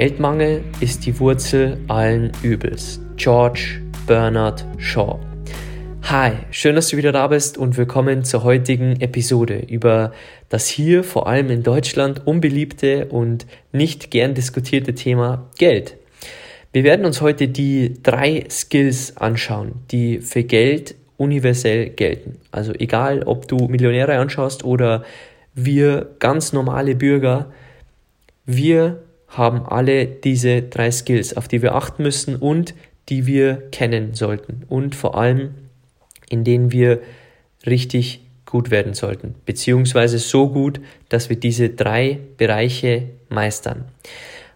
Geldmangel ist die Wurzel allen Übels. George Bernard Shaw. Hi, schön, dass du wieder da bist und willkommen zur heutigen Episode über das hier vor allem in Deutschland unbeliebte und nicht gern diskutierte Thema Geld. Wir werden uns heute die drei Skills anschauen, die für Geld universell gelten. Also egal, ob du Millionäre anschaust oder wir ganz normale Bürger, wir haben alle diese drei Skills, auf die wir achten müssen und die wir kennen sollten und vor allem in denen wir richtig gut werden sollten, beziehungsweise so gut, dass wir diese drei Bereiche meistern.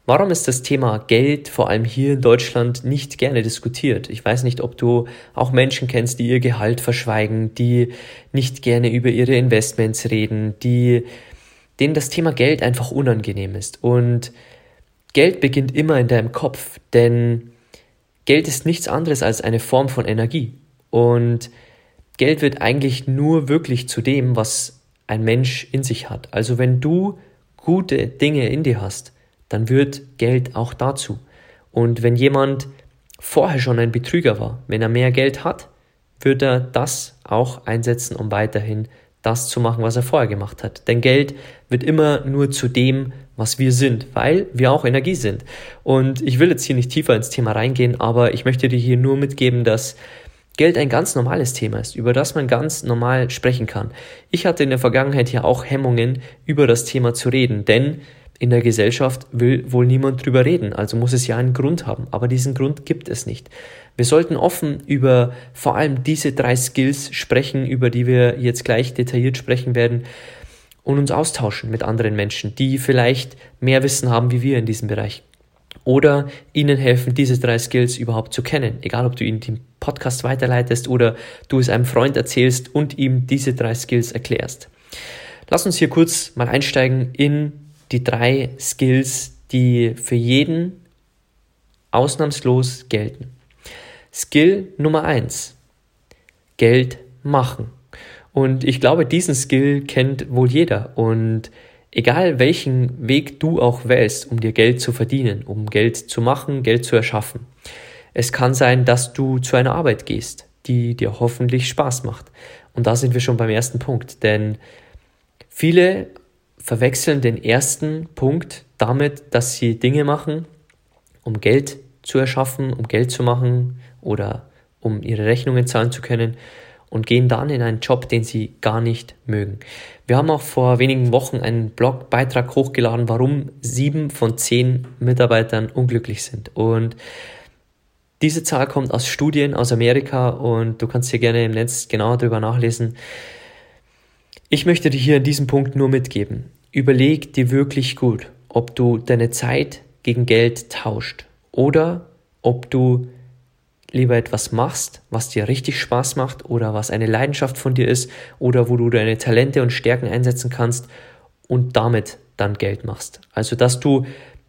Warum ist das Thema Geld vor allem hier in Deutschland nicht gerne diskutiert? Ich weiß nicht, ob du auch Menschen kennst, die ihr Gehalt verschweigen, die nicht gerne über ihre Investments reden, die denen das Thema Geld einfach unangenehm ist. Und Geld beginnt immer in deinem Kopf, denn Geld ist nichts anderes als eine Form von Energie. Und Geld wird eigentlich nur wirklich zu dem, was ein Mensch in sich hat. Also wenn du gute Dinge in dir hast, dann wird Geld auch dazu. Und wenn jemand vorher schon ein Betrüger war, wenn er mehr Geld hat, wird er das auch einsetzen, um weiterhin das zu machen, was er vorher gemacht hat. Denn Geld wird immer nur zu dem, was wir sind, weil wir auch Energie sind. Und ich will jetzt hier nicht tiefer ins Thema reingehen, aber ich möchte dir hier nur mitgeben, dass Geld ein ganz normales Thema ist, über das man ganz normal sprechen kann. Ich hatte in der Vergangenheit ja auch Hemmungen, über das Thema zu reden, denn in der Gesellschaft will wohl niemand drüber reden, also muss es ja einen Grund haben, aber diesen Grund gibt es nicht. Wir sollten offen über vor allem diese drei Skills sprechen, über die wir jetzt gleich detailliert sprechen werden und uns austauschen mit anderen Menschen, die vielleicht mehr Wissen haben wie wir in diesem Bereich. Oder ihnen helfen, diese drei Skills überhaupt zu kennen. Egal, ob du ihnen den Podcast weiterleitest oder du es einem Freund erzählst und ihm diese drei Skills erklärst. Lass uns hier kurz mal einsteigen in die drei Skills, die für jeden ausnahmslos gelten. Skill Nummer eins: Geld machen. Und ich glaube, diesen Skill kennt wohl jeder. Und egal welchen Weg du auch wählst, um dir Geld zu verdienen, um Geld zu machen, Geld zu erschaffen. Es kann sein, dass du zu einer Arbeit gehst, die dir hoffentlich Spaß macht. Und da sind wir schon beim ersten Punkt. Denn viele verwechseln den ersten Punkt damit, dass sie Dinge machen, um Geld zu erschaffen, um Geld zu machen oder um ihre Rechnungen zahlen zu können und gehen dann in einen Job, den sie gar nicht mögen. Wir haben auch vor wenigen Wochen einen Blogbeitrag hochgeladen, warum sieben von zehn Mitarbeitern unglücklich sind. Und diese Zahl kommt aus Studien aus Amerika und du kannst hier gerne im Netz genauer darüber nachlesen. Ich möchte dir hier an diesem Punkt nur mitgeben. Überleg dir wirklich gut, ob du deine Zeit gegen Geld tauscht oder ob du lieber etwas machst, was dir richtig Spaß macht oder was eine Leidenschaft von dir ist oder wo du deine Talente und Stärken einsetzen kannst und damit dann Geld machst. Also, dass du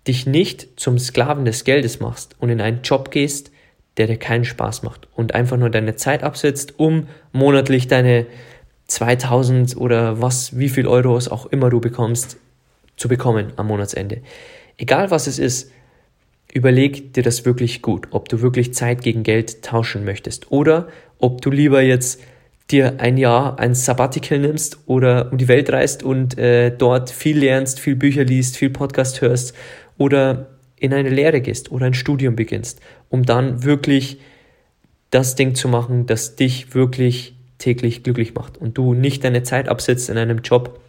dich nicht zum Sklaven des Geldes machst und in einen Job gehst, der dir keinen Spaß macht und einfach nur deine Zeit absetzt, um monatlich deine 2000 oder was, wie viel Euros auch immer du bekommst, zu bekommen am Monatsende. Egal was es ist, überleg dir das wirklich gut, ob du wirklich Zeit gegen Geld tauschen möchtest oder ob du lieber jetzt dir ein Jahr ein Sabbatical nimmst oder um die Welt reist und äh, dort viel lernst, viel Bücher liest, viel Podcast hörst oder in eine Lehre gehst oder ein Studium beginnst, um dann wirklich das Ding zu machen, das dich wirklich täglich glücklich macht und du nicht deine Zeit absetzt in einem Job,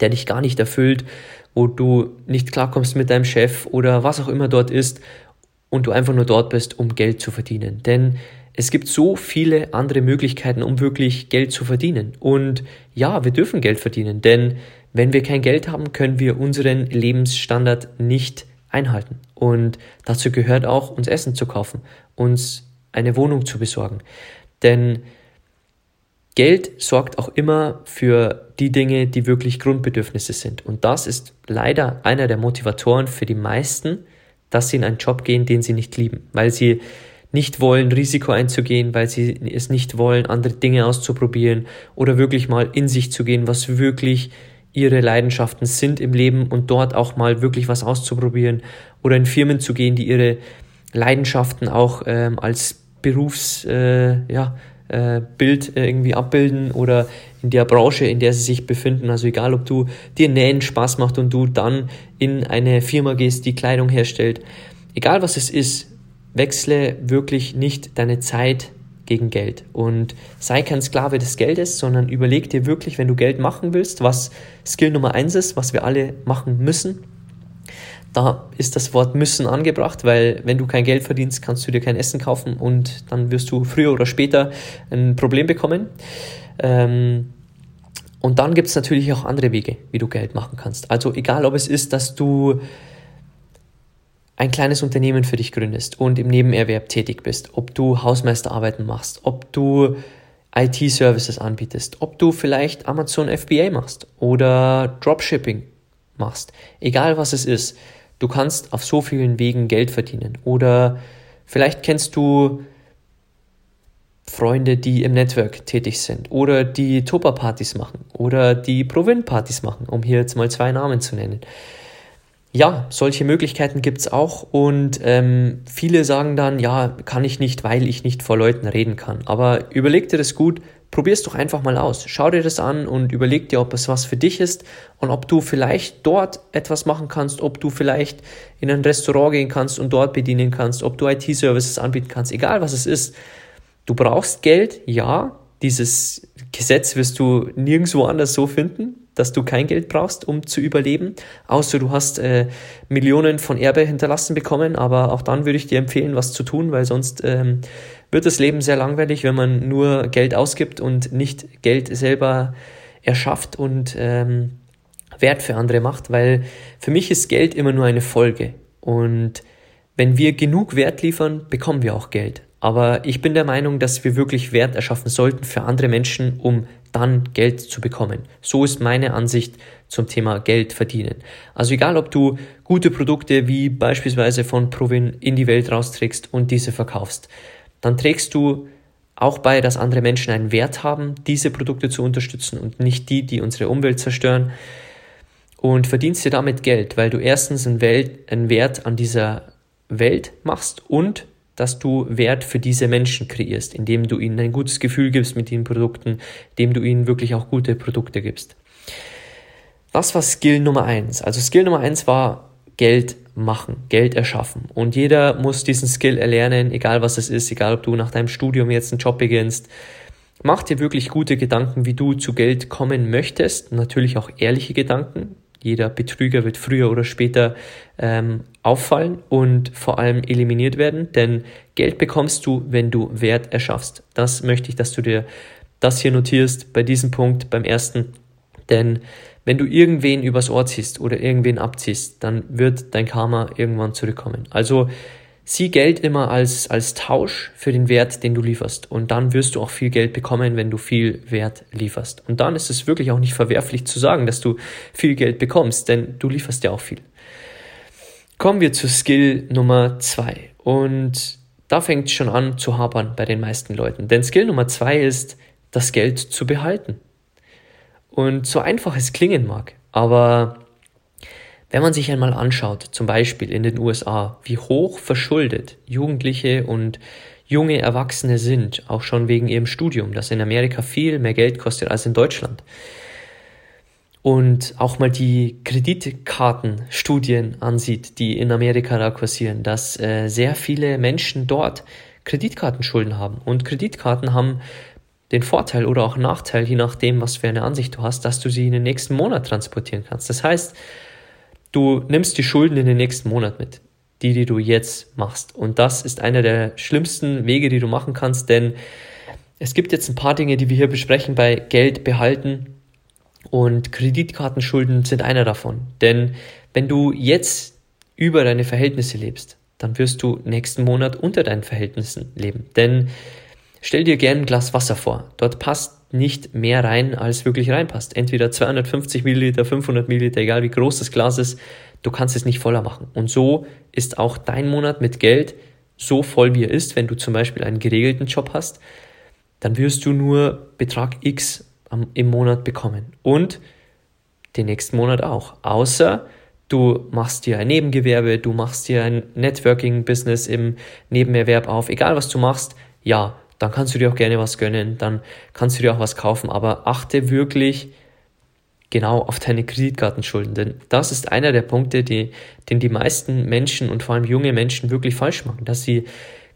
der dich gar nicht erfüllt, wo du nicht klarkommst mit deinem Chef oder was auch immer dort ist und du einfach nur dort bist, um Geld zu verdienen. Denn es gibt so viele andere Möglichkeiten, um wirklich Geld zu verdienen. Und ja, wir dürfen Geld verdienen, denn wenn wir kein Geld haben, können wir unseren Lebensstandard nicht einhalten. Und dazu gehört auch, uns Essen zu kaufen, uns eine Wohnung zu besorgen. Denn Geld sorgt auch immer für die Dinge, die wirklich Grundbedürfnisse sind. Und das ist leider einer der Motivatoren für die meisten, dass sie in einen Job gehen, den sie nicht lieben, weil sie nicht wollen, Risiko einzugehen, weil sie es nicht wollen, andere Dinge auszuprobieren oder wirklich mal in sich zu gehen, was wirklich ihre Leidenschaften sind im Leben und dort auch mal wirklich was auszuprobieren oder in Firmen zu gehen, die ihre Leidenschaften auch ähm, als Berufsbild äh, ja, äh, Bild, äh, irgendwie abbilden oder in der Branche, in der sie sich befinden. Also egal, ob du dir Nähen Spaß macht und du dann in eine Firma gehst, die Kleidung herstellt. Egal was es ist, wechsle wirklich nicht deine Zeit gegen Geld und sei kein Sklave des Geldes, sondern überleg dir wirklich, wenn du Geld machen willst, was Skill Nummer eins ist, was wir alle machen müssen. Da ist das Wort müssen angebracht, weil wenn du kein Geld verdienst, kannst du dir kein Essen kaufen und dann wirst du früher oder später ein Problem bekommen. Ähm, und dann gibt es natürlich auch andere Wege, wie du Geld machen kannst. Also egal, ob es ist, dass du ein kleines Unternehmen für dich gründest und im Nebenerwerb tätig bist, ob du Hausmeisterarbeiten machst, ob du IT-Services anbietest, ob du vielleicht Amazon FBA machst oder Dropshipping machst, egal was es ist, du kannst auf so vielen Wegen Geld verdienen. Oder vielleicht kennst du Freunde, die im Network tätig sind. Oder die Topa-Partys machen. Oder die Provin-Partys machen, um hier jetzt mal zwei Namen zu nennen. Ja, solche Möglichkeiten gibt's auch. Und ähm, viele sagen dann, ja, kann ich nicht, weil ich nicht vor Leuten reden kann. Aber überleg dir das gut, probier's doch einfach mal aus. Schau dir das an und überleg dir, ob es was für dich ist und ob du vielleicht dort etwas machen kannst, ob du vielleicht in ein Restaurant gehen kannst und dort bedienen kannst, ob du IT-Services anbieten kannst, egal was es ist. Du brauchst Geld, ja, dieses Gesetz wirst du nirgendwo anders so finden dass du kein Geld brauchst, um zu überleben, außer du hast äh, Millionen von Erbe hinterlassen bekommen. Aber auch dann würde ich dir empfehlen, was zu tun, weil sonst ähm, wird das Leben sehr langweilig, wenn man nur Geld ausgibt und nicht Geld selber erschafft und ähm, Wert für andere macht, weil für mich ist Geld immer nur eine Folge. Und wenn wir genug Wert liefern, bekommen wir auch Geld. Aber ich bin der Meinung, dass wir wirklich Wert erschaffen sollten für andere Menschen, um dann Geld zu bekommen. So ist meine Ansicht zum Thema Geld verdienen. Also egal, ob du gute Produkte wie beispielsweise von Provin in die Welt rausträgst und diese verkaufst, dann trägst du auch bei, dass andere Menschen einen Wert haben, diese Produkte zu unterstützen und nicht die, die unsere Umwelt zerstören. Und verdienst dir damit Geld, weil du erstens einen, Welt, einen Wert an dieser Welt machst und dass du Wert für diese Menschen kreierst, indem du ihnen ein gutes Gefühl gibst mit den Produkten, indem du ihnen wirklich auch gute Produkte gibst. Das war Skill Nummer eins. Also Skill Nummer eins war Geld machen, Geld erschaffen. Und jeder muss diesen Skill erlernen, egal was es ist, egal ob du nach deinem Studium jetzt einen Job beginnst. Mach dir wirklich gute Gedanken, wie du zu Geld kommen möchtest. Natürlich auch ehrliche Gedanken. Jeder Betrüger wird früher oder später ähm, auffallen und vor allem eliminiert werden, denn Geld bekommst du, wenn du Wert erschaffst. Das möchte ich, dass du dir das hier notierst bei diesem Punkt, beim ersten. Denn wenn du irgendwen übers Ohr ziehst oder irgendwen abziehst, dann wird dein Karma irgendwann zurückkommen. Also Sieh Geld immer als, als Tausch für den Wert, den du lieferst. Und dann wirst du auch viel Geld bekommen, wenn du viel Wert lieferst. Und dann ist es wirklich auch nicht verwerflich zu sagen, dass du viel Geld bekommst, denn du lieferst ja auch viel. Kommen wir zu Skill Nummer zwei. Und da fängt es schon an zu hapern bei den meisten Leuten. Denn Skill Nummer zwei ist, das Geld zu behalten. Und so einfach es klingen mag, aber wenn man sich einmal anschaut, zum Beispiel in den USA, wie hoch verschuldet Jugendliche und junge Erwachsene sind, auch schon wegen ihrem Studium, das in Amerika viel mehr Geld kostet als in Deutschland. Und auch mal die Kreditkartenstudien ansieht, die in Amerika da kursieren, dass äh, sehr viele Menschen dort Kreditkartenschulden haben. Und Kreditkarten haben den Vorteil oder auch Nachteil, je nachdem, was für eine Ansicht du hast, dass du sie in den nächsten Monat transportieren kannst. Das heißt, Du nimmst die Schulden in den nächsten Monat mit, die, die du jetzt machst. Und das ist einer der schlimmsten Wege, die du machen kannst, denn es gibt jetzt ein paar Dinge, die wir hier besprechen bei Geld behalten und Kreditkartenschulden sind einer davon. Denn wenn du jetzt über deine Verhältnisse lebst, dann wirst du nächsten Monat unter deinen Verhältnissen leben. Denn stell dir gerne ein Glas Wasser vor. Dort passt nicht mehr rein, als wirklich reinpasst. Entweder 250 Milliliter, 500 Milliliter, egal wie groß das Glas ist, du kannst es nicht voller machen. Und so ist auch dein Monat mit Geld so voll, wie er ist. Wenn du zum Beispiel einen geregelten Job hast, dann wirst du nur Betrag X im Monat bekommen. Und den nächsten Monat auch. Außer du machst dir ein Nebengewerbe, du machst dir ein Networking-Business im Nebenerwerb auf, egal was du machst, ja, dann kannst du dir auch gerne was gönnen, dann kannst du dir auch was kaufen, aber achte wirklich genau auf deine Kreditkartenschulden, denn das ist einer der Punkte, die, den die meisten Menschen und vor allem junge Menschen wirklich falsch machen, dass sie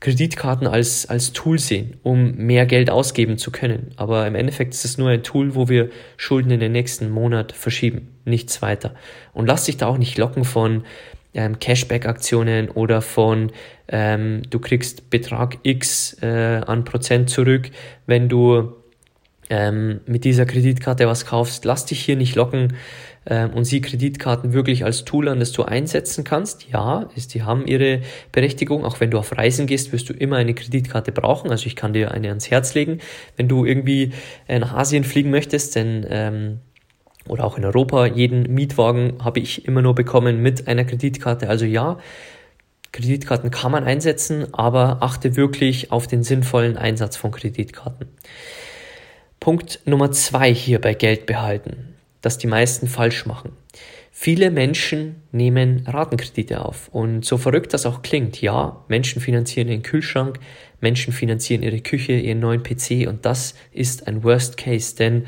Kreditkarten als, als Tool sehen, um mehr Geld ausgeben zu können. Aber im Endeffekt ist es nur ein Tool, wo wir Schulden in den nächsten Monat verschieben, nichts weiter. Und lass dich da auch nicht locken von ähm, Cashback-Aktionen oder von ähm, du kriegst Betrag X äh, an Prozent zurück, wenn du ähm, mit dieser Kreditkarte was kaufst. Lass dich hier nicht locken ähm, und sieh Kreditkarten wirklich als Tool an, das du einsetzen kannst. Ja, ist, die haben ihre Berechtigung. Auch wenn du auf Reisen gehst, wirst du immer eine Kreditkarte brauchen. Also ich kann dir eine ans Herz legen, wenn du irgendwie äh, nach Asien fliegen möchtest, denn ähm, oder auch in Europa, jeden Mietwagen habe ich immer nur bekommen mit einer Kreditkarte. Also ja, Kreditkarten kann man einsetzen, aber achte wirklich auf den sinnvollen Einsatz von Kreditkarten. Punkt Nummer zwei hier bei Geld behalten das die meisten falsch machen. Viele Menschen nehmen Ratenkredite auf. Und so verrückt das auch klingt, ja, Menschen finanzieren ihren Kühlschrank, Menschen finanzieren ihre Küche, ihren neuen PC und das ist ein Worst Case, denn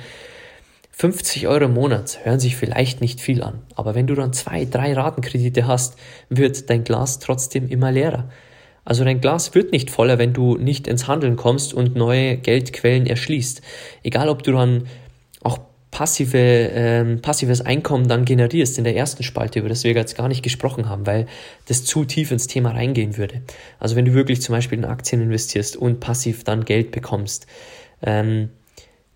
50 Euro im Monat hören sich vielleicht nicht viel an, aber wenn du dann zwei, drei Ratenkredite hast, wird dein Glas trotzdem immer leerer. Also dein Glas wird nicht voller, wenn du nicht ins Handeln kommst und neue Geldquellen erschließt. Egal ob du dann auch passive, ähm, passives Einkommen dann generierst in der ersten Spalte, über das wir jetzt gar nicht gesprochen haben, weil das zu tief ins Thema reingehen würde. Also wenn du wirklich zum Beispiel in Aktien investierst und passiv dann Geld bekommst, ähm,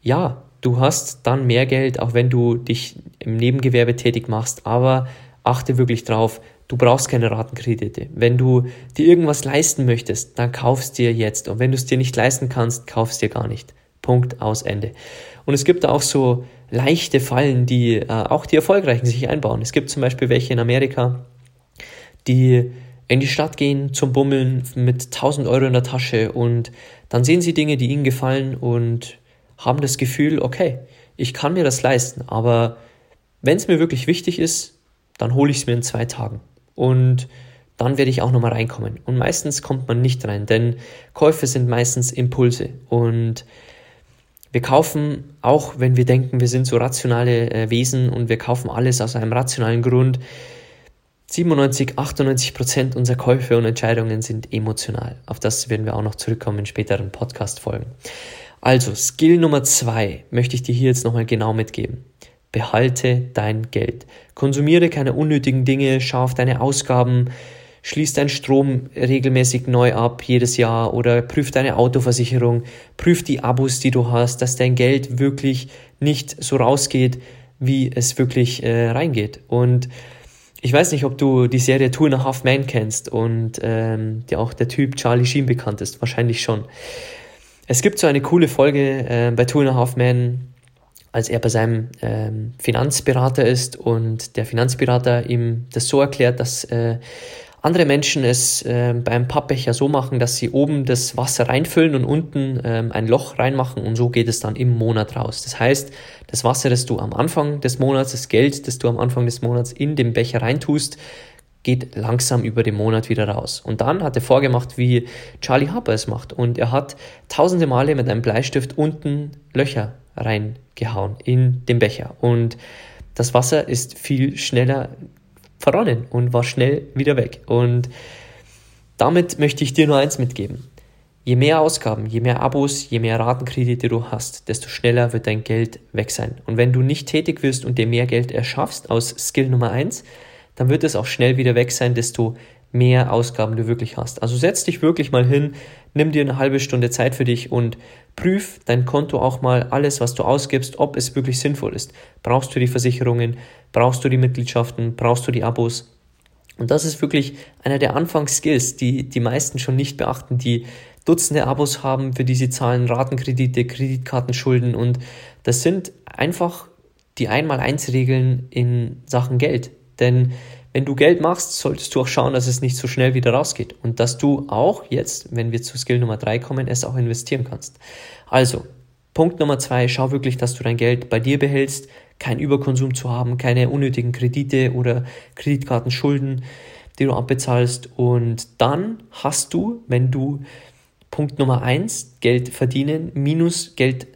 ja, du hast dann mehr Geld, auch wenn du dich im Nebengewerbe tätig machst, aber achte wirklich drauf, du brauchst keine Ratenkredite. Wenn du dir irgendwas leisten möchtest, dann kaufst dir jetzt. Und wenn du es dir nicht leisten kannst, kaufst dir gar nicht. Punkt aus Ende. Und es gibt auch so leichte Fallen, die äh, auch die Erfolgreichen sich einbauen. Es gibt zum Beispiel welche in Amerika, die in die Stadt gehen zum Bummeln mit 1000 Euro in der Tasche und dann sehen sie Dinge, die ihnen gefallen und haben das Gefühl, okay, ich kann mir das leisten, aber wenn es mir wirklich wichtig ist, dann hole ich es mir in zwei Tagen und dann werde ich auch nochmal reinkommen. Und meistens kommt man nicht rein, denn Käufe sind meistens Impulse und wir kaufen, auch wenn wir denken, wir sind so rationale äh, Wesen und wir kaufen alles aus einem rationalen Grund, 97, 98 Prozent unserer Käufe und Entscheidungen sind emotional. Auf das werden wir auch noch zurückkommen in späteren Podcast-Folgen. Also, Skill Nummer zwei möchte ich dir hier jetzt nochmal genau mitgeben. Behalte dein Geld. Konsumiere keine unnötigen Dinge, schau deine Ausgaben, schließ deinen Strom regelmäßig neu ab jedes Jahr oder prüf deine Autoversicherung, prüf die Abos, die du hast, dass dein Geld wirklich nicht so rausgeht, wie es wirklich äh, reingeht. Und ich weiß nicht, ob du die Serie Two and a Half Men kennst und ähm, dir auch der Typ Charlie Sheen bekannt ist. Wahrscheinlich schon. Es gibt so eine coole Folge äh, bei Two and a Half Men, als er bei seinem ähm, Finanzberater ist und der Finanzberater ihm das so erklärt, dass äh, andere Menschen es äh, beim Pappbecher so machen, dass sie oben das Wasser reinfüllen und unten ähm, ein Loch reinmachen und so geht es dann im Monat raus. Das heißt, das Wasser, das du am Anfang des Monats, das Geld, das du am Anfang des Monats in den Becher reintust, geht langsam über den Monat wieder raus. Und dann hat er vorgemacht, wie Charlie Harper es macht. Und er hat tausende Male mit einem Bleistift unten Löcher reingehauen in den Becher. Und das Wasser ist viel schneller verronnen und war schnell wieder weg. Und damit möchte ich dir nur eins mitgeben. Je mehr Ausgaben, je mehr Abos, je mehr Ratenkredite du hast, desto schneller wird dein Geld weg sein. Und wenn du nicht tätig wirst und dir mehr Geld erschaffst aus Skill Nummer eins, dann wird es auch schnell wieder weg sein, desto mehr Ausgaben du wirklich hast. Also setz dich wirklich mal hin, nimm dir eine halbe Stunde Zeit für dich und prüf dein Konto auch mal alles, was du ausgibst, ob es wirklich sinnvoll ist. Brauchst du die Versicherungen? Brauchst du die Mitgliedschaften? Brauchst du die Abos? Und das ist wirklich einer der Anfangsskills, die die meisten schon nicht beachten, die Dutzende Abos haben, für die sie zahlen Ratenkredite, Kreditkartenschulden und das sind einfach die Einmal-Eins-Regeln in Sachen Geld. Denn wenn du Geld machst, solltest du auch schauen, dass es nicht so schnell wieder rausgeht und dass du auch jetzt, wenn wir zu Skill Nummer drei kommen, es auch investieren kannst. Also, Punkt Nummer zwei, schau wirklich, dass du dein Geld bei dir behältst, keinen Überkonsum zu haben, keine unnötigen Kredite oder Kreditkartenschulden, die du abbezahlst. Und dann hast du, wenn du Punkt Nummer eins, Geld verdienen minus Geld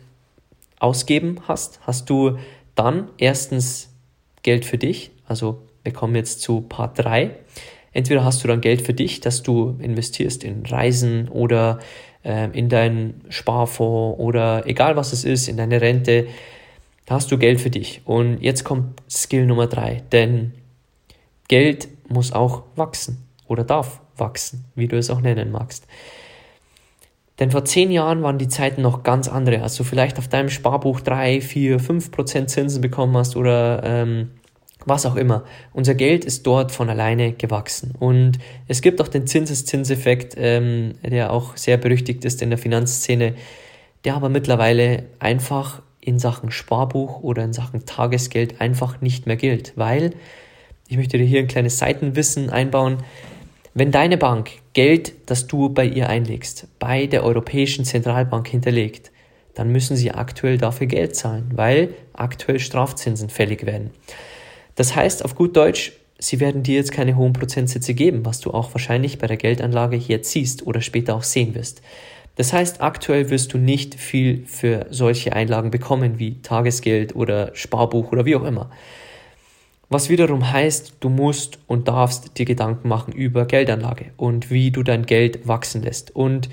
ausgeben hast, hast du dann erstens Geld für dich, also wir kommen jetzt zu Part 3. Entweder hast du dann Geld für dich, dass du investierst in Reisen oder äh, in deinen Sparfonds oder egal was es ist, in deine Rente, da hast du Geld für dich. Und jetzt kommt Skill Nummer 3, denn Geld muss auch wachsen oder darf wachsen, wie du es auch nennen magst. Denn vor zehn Jahren waren die Zeiten noch ganz andere, als du vielleicht auf deinem Sparbuch drei, vier, fünf Prozent Zinsen bekommen hast oder ähm, was auch immer. Unser Geld ist dort von alleine gewachsen. Und es gibt auch den Zinseszinseffekt, ähm, der auch sehr berüchtigt ist in der Finanzszene, der aber mittlerweile einfach in Sachen Sparbuch oder in Sachen Tagesgeld einfach nicht mehr gilt, weil, ich möchte dir hier ein kleines Seitenwissen einbauen, wenn deine Bank Geld, das du bei ihr einlegst, bei der Europäischen Zentralbank hinterlegt, dann müssen sie aktuell dafür Geld zahlen, weil aktuell Strafzinsen fällig werden. Das heißt auf gut Deutsch, sie werden dir jetzt keine hohen Prozentsätze geben, was du auch wahrscheinlich bei der Geldanlage jetzt siehst oder später auch sehen wirst. Das heißt, aktuell wirst du nicht viel für solche Einlagen bekommen wie Tagesgeld oder Sparbuch oder wie auch immer. Was wiederum heißt, du musst und darfst dir Gedanken machen über Geldanlage und wie du dein Geld wachsen lässt. Und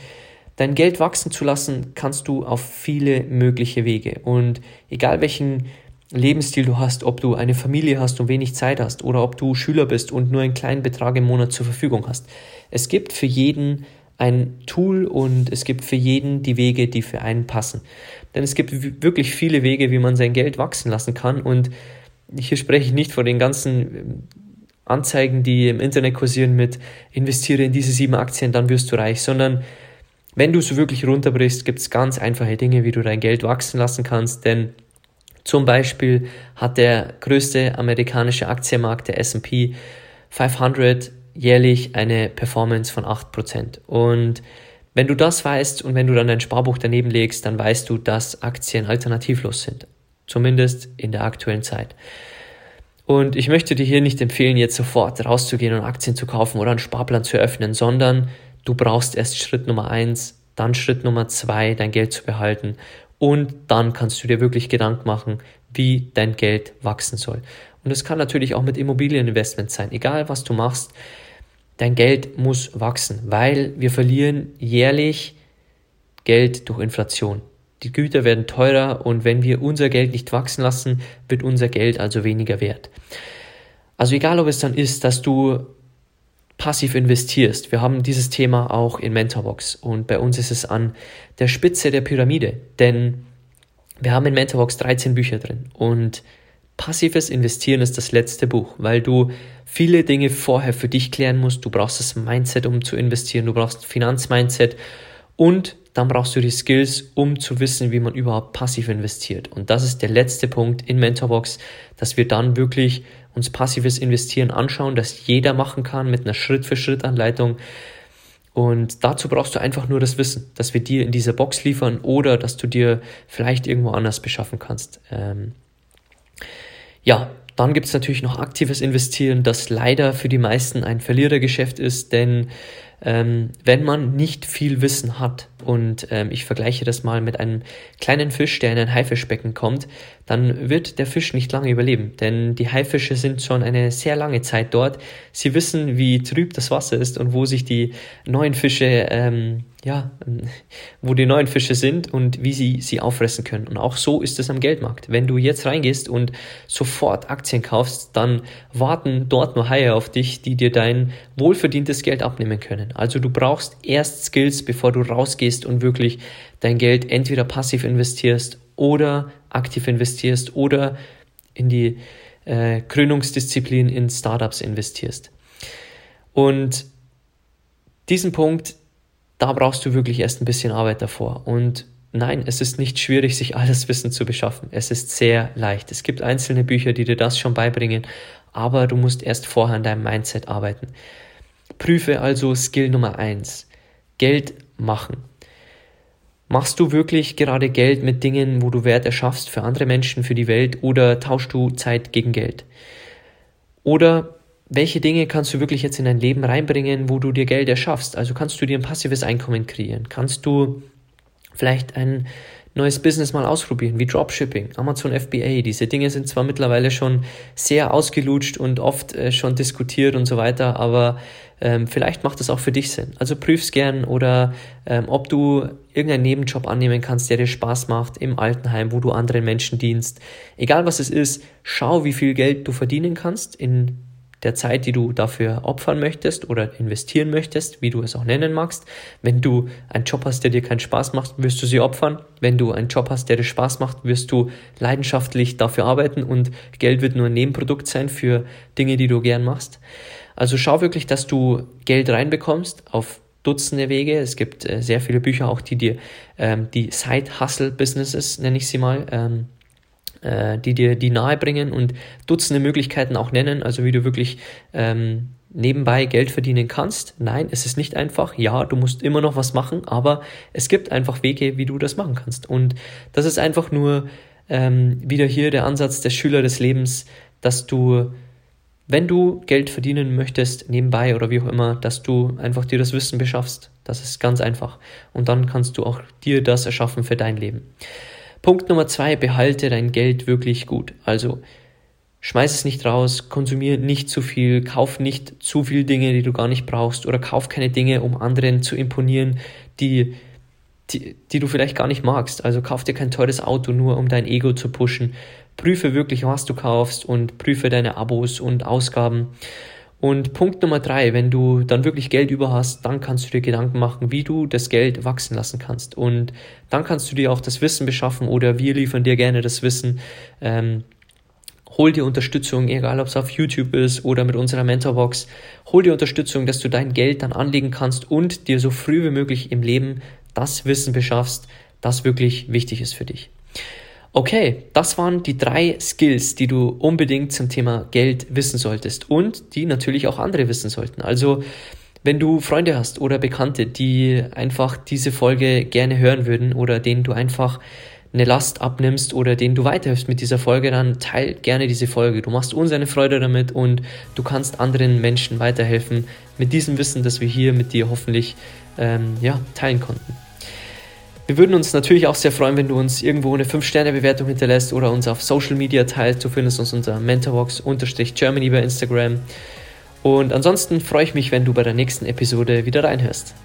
dein Geld wachsen zu lassen, kannst du auf viele mögliche Wege. Und egal welchen Lebensstil du hast, ob du eine Familie hast und wenig Zeit hast oder ob du Schüler bist und nur einen kleinen Betrag im Monat zur Verfügung hast. Es gibt für jeden ein Tool und es gibt für jeden die Wege, die für einen passen. Denn es gibt wirklich viele Wege, wie man sein Geld wachsen lassen kann und hier spreche ich nicht von den ganzen ähm, Anzeigen, die im Internet kursieren mit investiere in diese sieben Aktien, dann wirst du reich, sondern wenn du es wirklich runterbrichst, gibt es ganz einfache Dinge, wie du dein Geld wachsen lassen kannst, denn zum Beispiel hat der größte amerikanische Aktienmarkt, der S&P 500, jährlich eine Performance von 8%. Und wenn du das weißt und wenn du dann dein Sparbuch daneben legst, dann weißt du, dass Aktien alternativlos sind zumindest in der aktuellen Zeit. Und ich möchte dir hier nicht empfehlen, jetzt sofort rauszugehen und Aktien zu kaufen oder einen Sparplan zu öffnen, sondern du brauchst erst Schritt Nummer eins, dann Schritt Nummer zwei, dein Geld zu behalten und dann kannst du dir wirklich Gedanken machen, wie dein Geld wachsen soll. Und es kann natürlich auch mit Immobilieninvestments sein, egal was du machst, dein Geld muss wachsen, weil wir verlieren jährlich Geld durch Inflation. Die Güter werden teurer und wenn wir unser Geld nicht wachsen lassen, wird unser Geld also weniger wert. Also egal, ob es dann ist, dass du passiv investierst. Wir haben dieses Thema auch in Mentorbox und bei uns ist es an der Spitze der Pyramide, denn wir haben in Mentorbox 13 Bücher drin und passives Investieren ist das letzte Buch, weil du viele Dinge vorher für dich klären musst. Du brauchst das Mindset, um zu investieren, du brauchst Finanzmindset und dann brauchst du die Skills, um zu wissen, wie man überhaupt passiv investiert. Und das ist der letzte Punkt in Mentorbox, dass wir dann wirklich uns passives Investieren anschauen, das jeder machen kann mit einer Schritt-für-Schritt-Anleitung. Und dazu brauchst du einfach nur das Wissen, dass wir dir in dieser Box liefern oder dass du dir vielleicht irgendwo anders beschaffen kannst. Ähm ja, dann gibt es natürlich noch aktives Investieren, das leider für die meisten ein Verlierergeschäft ist, denn ähm, wenn man nicht viel Wissen hat, und ähm, ich vergleiche das mal mit einem kleinen Fisch, der in ein Haifischbecken kommt, dann wird der Fisch nicht lange überleben, denn die Haifische sind schon eine sehr lange Zeit dort. Sie wissen, wie trüb das Wasser ist und wo sich die neuen Fische ähm, ja, wo die neuen Fische sind und wie sie sie auffressen können. Und auch so ist es am Geldmarkt. Wenn du jetzt reingehst und sofort Aktien kaufst, dann warten dort nur Haie auf dich, die dir dein wohlverdientes Geld abnehmen können. Also du brauchst erst Skills, bevor du rausgehst und wirklich dein Geld entweder passiv investierst oder aktiv investierst oder in die äh, Krönungsdisziplin in Startups investierst. Und diesen Punkt, da brauchst du wirklich erst ein bisschen Arbeit davor. Und nein, es ist nicht schwierig, sich alles Wissen zu beschaffen. Es ist sehr leicht. Es gibt einzelne Bücher, die dir das schon beibringen, aber du musst erst vorher an deinem Mindset arbeiten. Prüfe also Skill Nummer eins: Geld machen. Machst du wirklich gerade Geld mit Dingen, wo du Wert erschaffst für andere Menschen, für die Welt oder tauschst du Zeit gegen Geld? Oder welche Dinge kannst du wirklich jetzt in dein Leben reinbringen, wo du dir Geld erschaffst? Also kannst du dir ein passives Einkommen kreieren? Kannst du vielleicht ein neues Business mal ausprobieren, wie Dropshipping, Amazon FBA. Diese Dinge sind zwar mittlerweile schon sehr ausgelutscht und oft äh, schon diskutiert und so weiter, aber ähm, vielleicht macht es auch für dich Sinn. Also prüf's gern oder ähm, ob du irgendeinen Nebenjob annehmen kannst, der dir Spaß macht im Altenheim, wo du anderen Menschen dienst. Egal was es ist, schau, wie viel Geld du verdienen kannst in der Zeit, die du dafür opfern möchtest oder investieren möchtest, wie du es auch nennen magst. Wenn du einen Job hast, der dir keinen Spaß macht, wirst du sie opfern. Wenn du einen Job hast, der dir Spaß macht, wirst du leidenschaftlich dafür arbeiten und Geld wird nur ein Nebenprodukt sein für Dinge, die du gern machst. Also schau wirklich, dass du Geld reinbekommst auf Dutzende Wege. Es gibt äh, sehr viele Bücher auch, die dir ähm, die Side-Hustle-Businesses, nenne ich sie mal, ähm, äh, die dir die nahe bringen und Dutzende Möglichkeiten auch nennen, also wie du wirklich ähm, nebenbei Geld verdienen kannst. Nein, es ist nicht einfach. Ja, du musst immer noch was machen, aber es gibt einfach Wege, wie du das machen kannst. Und das ist einfach nur ähm, wieder hier der Ansatz der Schüler des Lebens, dass du, wenn du Geld verdienen möchtest, nebenbei oder wie auch immer, dass du einfach dir das Wissen beschaffst. Das ist ganz einfach. Und dann kannst du auch dir das erschaffen für dein Leben. Punkt Nummer zwei, behalte dein Geld wirklich gut. Also schmeiß es nicht raus, konsumier nicht zu viel, kauf nicht zu viel Dinge, die du gar nicht brauchst oder kauf keine Dinge, um anderen zu imponieren, die, die, die du vielleicht gar nicht magst. Also kauf dir kein teures Auto nur, um dein Ego zu pushen. Prüfe wirklich, was du kaufst und prüfe deine Abos und Ausgaben. Und Punkt Nummer drei, wenn du dann wirklich Geld über hast, dann kannst du dir Gedanken machen, wie du das Geld wachsen lassen kannst. Und dann kannst du dir auch das Wissen beschaffen oder wir liefern dir gerne das Wissen. Ähm, hol dir Unterstützung, egal ob es auf YouTube ist oder mit unserer Mentorbox. Hol dir Unterstützung, dass du dein Geld dann anlegen kannst und dir so früh wie möglich im Leben das Wissen beschaffst, das wirklich wichtig ist für dich. Okay, das waren die drei Skills, die du unbedingt zum Thema Geld wissen solltest und die natürlich auch andere wissen sollten. Also, wenn du Freunde hast oder Bekannte, die einfach diese Folge gerne hören würden oder denen du einfach eine Last abnimmst oder denen du weiterhilfst mit dieser Folge, dann teil gerne diese Folge. Du machst uns eine Freude damit und du kannst anderen Menschen weiterhelfen mit diesem Wissen, das wir hier mit dir hoffentlich ähm, ja, teilen konnten. Wir würden uns natürlich auch sehr freuen, wenn du uns irgendwo eine 5-Sterne-Bewertung hinterlässt oder uns auf Social Media teilst. Du findest uns unter mentorbox-germany bei Instagram. Und ansonsten freue ich mich, wenn du bei der nächsten Episode wieder reinhörst.